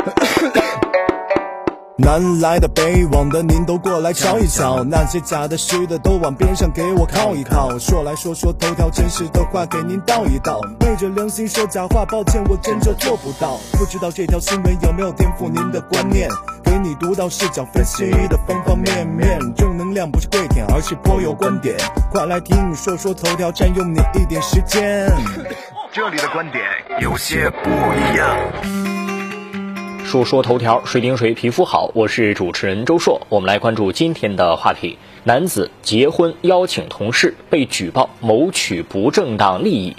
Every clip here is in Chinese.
南来的北往的，您都过来瞧一瞧。那些假的虚的，都往边上给我靠一靠。说来说说头条，真实的话给您道一道。昧着良心说假话，抱歉，我真就做不到。不知道这条新闻有没有颠覆您的观念？给你独到视角分析的方方面面，正能量不是跪舔，而是颇有观点。快来听说说头条，占用你一点时间。这里的观点有些不一样。说说头条，谁顶谁皮肤好？我是主持人周硕，我们来关注今天的话题：男子结婚邀请同事，被举报谋取不正当利益。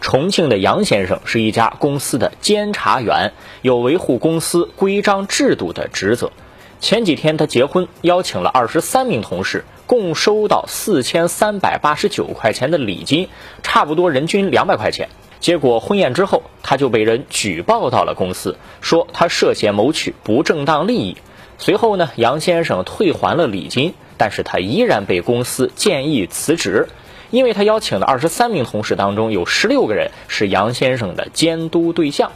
重庆的杨先生是一家公司的监察员，有维护公司规章制度的职责。前几天他结婚，邀请了二十三名同事，共收到四千三百八十九块钱的礼金，差不多人均两百块钱。结果婚宴之后，他就被人举报到了公司，说他涉嫌谋取不正当利益。随后呢，杨先生退还了礼金，但是他依然被公司建议辞职，因为他邀请的二十三名同事当中有十六个人是杨先生的监督对象。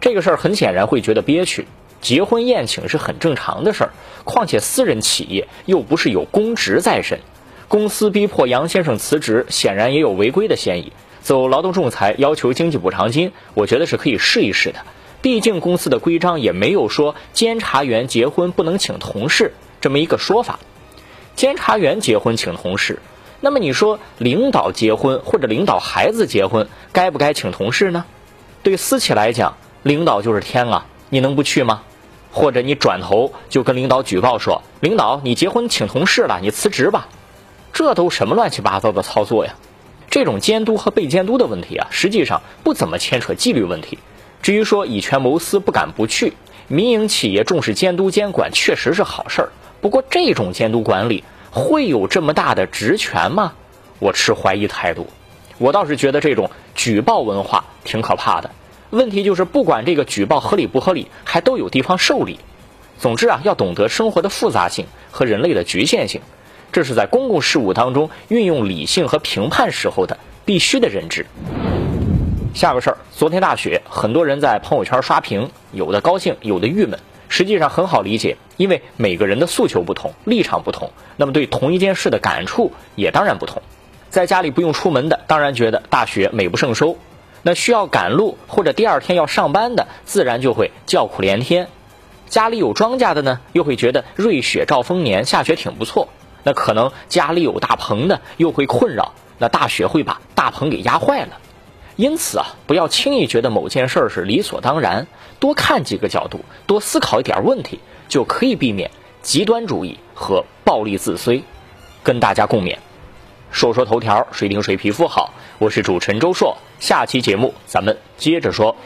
这个事儿很显然会觉得憋屈。结婚宴请是很正常的事儿，况且私人企业又不是有公职在身，公司逼迫杨先生辞职，显然也有违规的嫌疑。走劳动仲裁要求经济补偿金，我觉得是可以试一试的。毕竟公司的规章也没有说监察员结婚不能请同事这么一个说法。监察员结婚请同事，那么你说领导结婚或者领导孩子结婚，该不该请同事呢？对私企来讲，领导就是天啊，你能不去吗？或者你转头就跟领导举报说，领导你结婚请同事了，你辞职吧？这都什么乱七八糟的操作呀？这种监督和被监督的问题啊，实际上不怎么牵扯纪律问题。至于说以权谋私不敢不去，民营企业重视监督监管确实是好事儿。不过这种监督管理会有这么大的职权吗？我持怀疑态度。我倒是觉得这种举报文化挺可怕的。问题就是不管这个举报合理不合理，还都有地方受理。总之啊，要懂得生活的复杂性和人类的局限性。这是在公共事务当中运用理性和评判时候的必须的认知。下个事儿，昨天大雪，很多人在朋友圈刷屏，有的高兴，有的郁闷。实际上很好理解，因为每个人的诉求不同，立场不同，那么对同一件事的感触也当然不同。在家里不用出门的，当然觉得大雪美不胜收；那需要赶路或者第二天要上班的，自然就会叫苦连天。家里有庄稼的呢，又会觉得瑞雪兆丰年，下雪挺不错。那可能家里有大棚的，又会困扰，那大雪会把大棚给压坏了。因此啊，不要轻易觉得某件事儿是理所当然，多看几个角度，多思考一点问题，就可以避免极端主义和暴力自摧。跟大家共勉。说说头条，谁顶谁皮肤好。我是主持人周硕，下期节目咱们接着说。